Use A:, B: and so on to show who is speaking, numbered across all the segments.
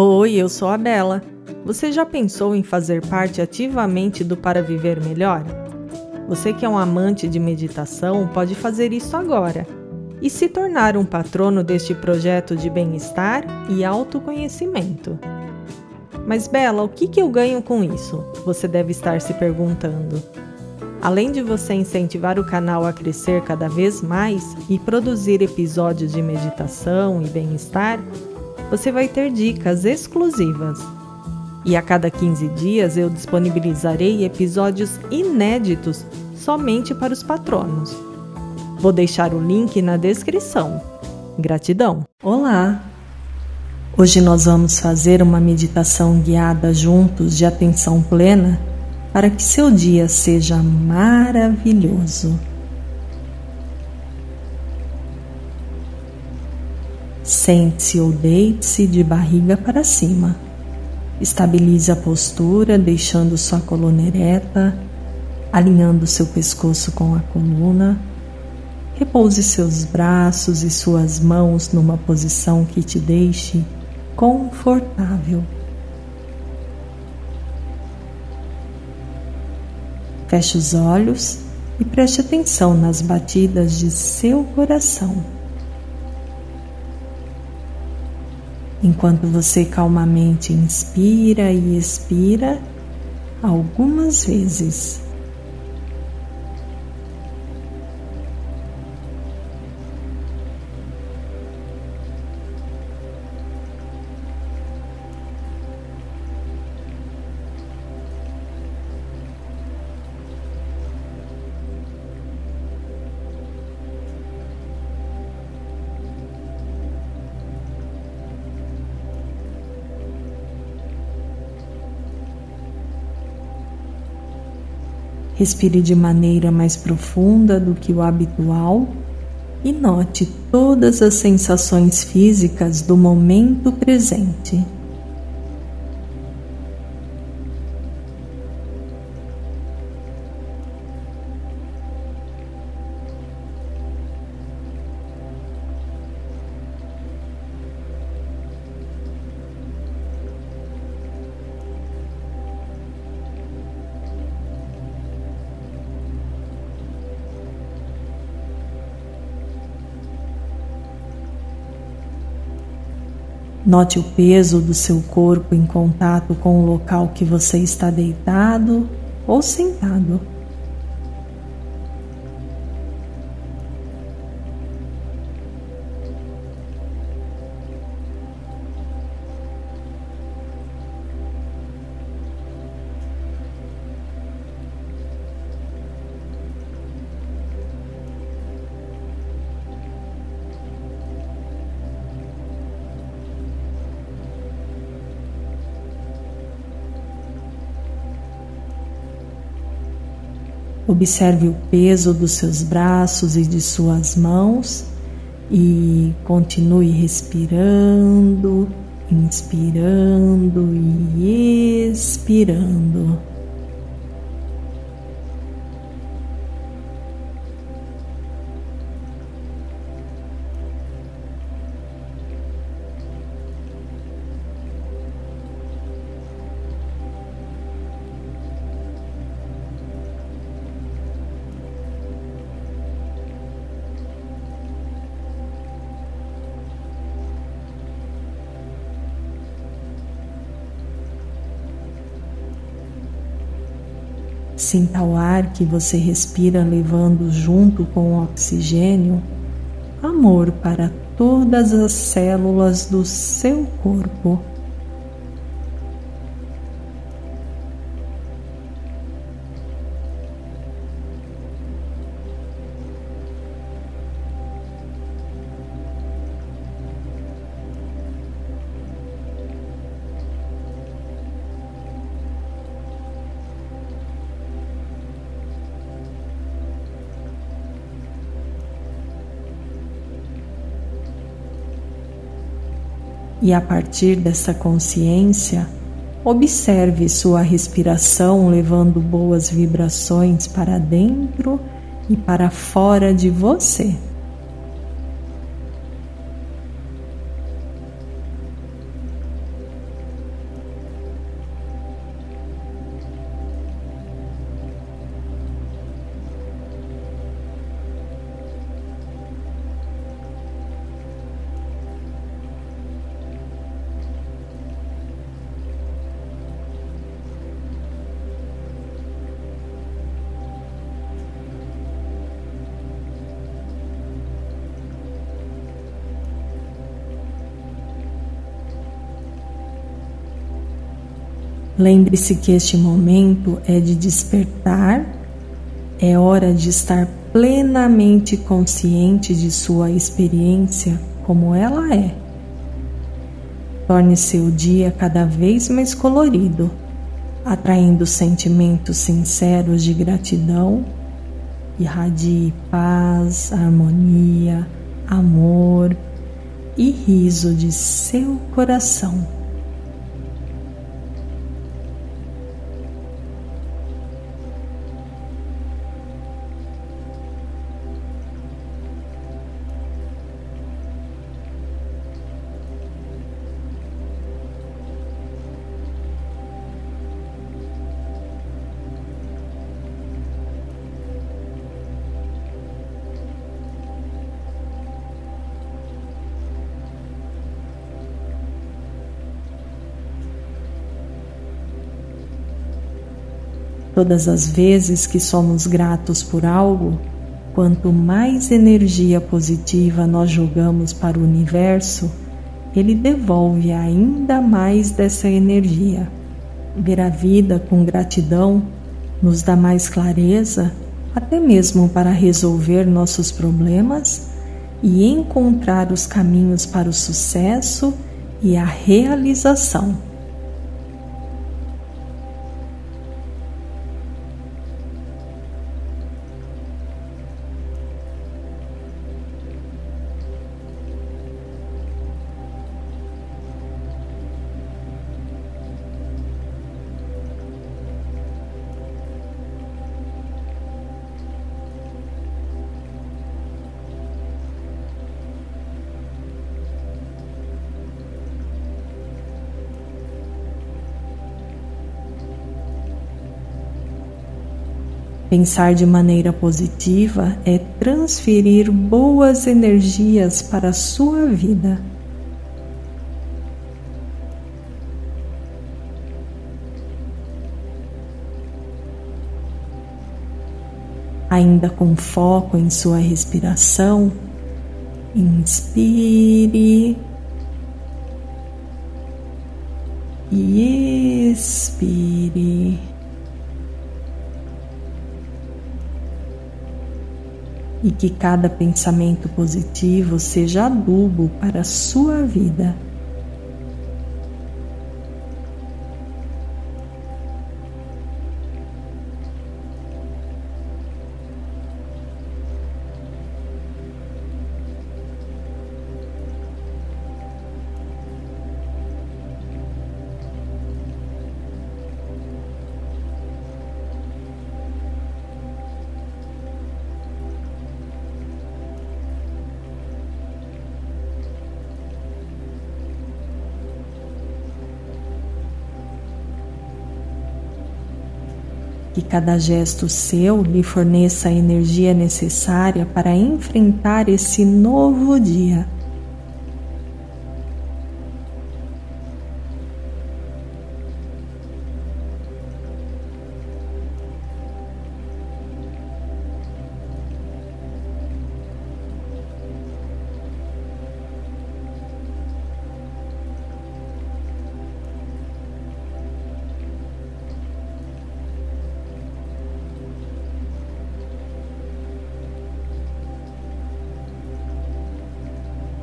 A: Oi, eu sou a Bela. Você já pensou em fazer parte ativamente do Para Viver Melhor? Você que é um amante de meditação pode fazer isso agora e se tornar um patrono deste projeto de bem-estar e autoconhecimento. Mas, Bela, o que, que eu ganho com isso? Você deve estar se perguntando. Além de você incentivar o canal a crescer cada vez mais e produzir episódios de meditação e bem-estar, você vai ter dicas exclusivas. E a cada 15 dias eu disponibilizarei episódios inéditos somente para os patronos. Vou deixar o link na descrição. Gratidão! Olá! Hoje nós vamos fazer uma meditação guiada juntos de atenção plena para que seu dia seja maravilhoso. Sente-se ou deite-se de barriga para cima. Estabilize a postura, deixando sua coluna ereta, alinhando seu pescoço com a coluna. Repouse seus braços e suas mãos numa posição que te deixe confortável. Feche os olhos e preste atenção nas batidas de seu coração. Enquanto você calmamente inspira e expira algumas vezes. Respire de maneira mais profunda do que o habitual e note todas as sensações físicas do momento presente. Note o peso do seu corpo em contato com o local que você está deitado ou sentado. Observe o peso dos seus braços e de suas mãos e continue respirando, inspirando e expirando. Sinta o ar que você respira levando junto com o oxigênio amor para todas as células do seu corpo. E a partir dessa consciência, observe sua respiração levando boas vibrações para dentro e para fora de você. Lembre-se que este momento é de despertar, é hora de estar plenamente consciente de sua experiência como ela é. Torne seu dia cada vez mais colorido, atraindo sentimentos sinceros de gratidão. Irradie paz, harmonia, amor e riso de seu coração. Todas as vezes que somos gratos por algo, quanto mais energia positiva nós jogamos para o universo, ele devolve ainda mais dessa energia. Ver a vida com gratidão nos dá mais clareza, até mesmo para resolver nossos problemas e encontrar os caminhos para o sucesso e a realização. Pensar de maneira positiva é transferir boas energias para a sua vida. Ainda com foco em sua respiração, inspire e expire. E que cada pensamento positivo seja adubo para a sua vida. Que cada gesto seu lhe forneça a energia necessária para enfrentar esse novo dia.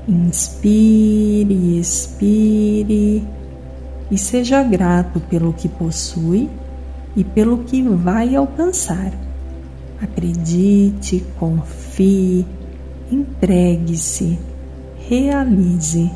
A: Inspire, expire e seja grato pelo que possui e pelo que vai alcançar. Acredite, confie, entregue-se, realize.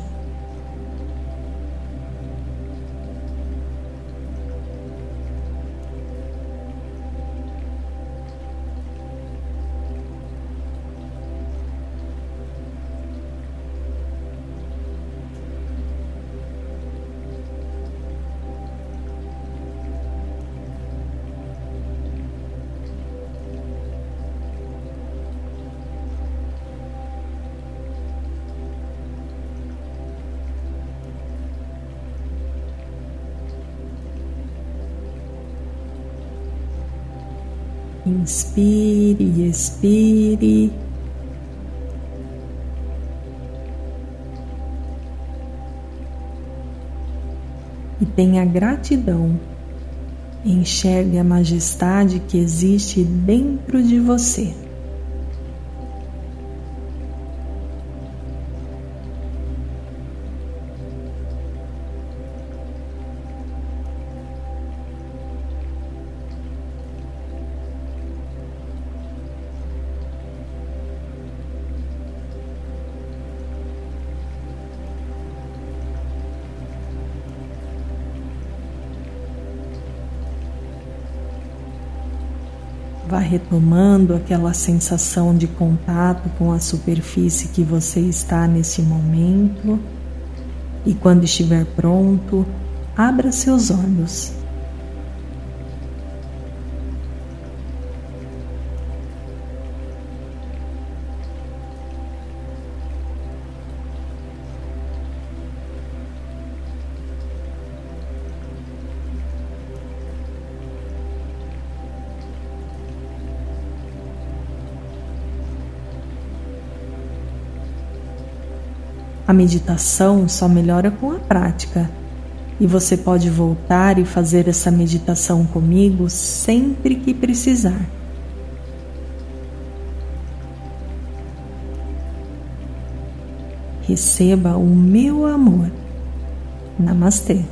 A: Inspire e expire. E tenha gratidão Enxergue a majestade que existe dentro de você. Vá retomando aquela sensação de contato com a superfície que você está nesse momento. E quando estiver pronto, abra seus olhos. A meditação só melhora com a prática e você pode voltar e fazer essa meditação comigo sempre que precisar. Receba o meu amor. Namastê.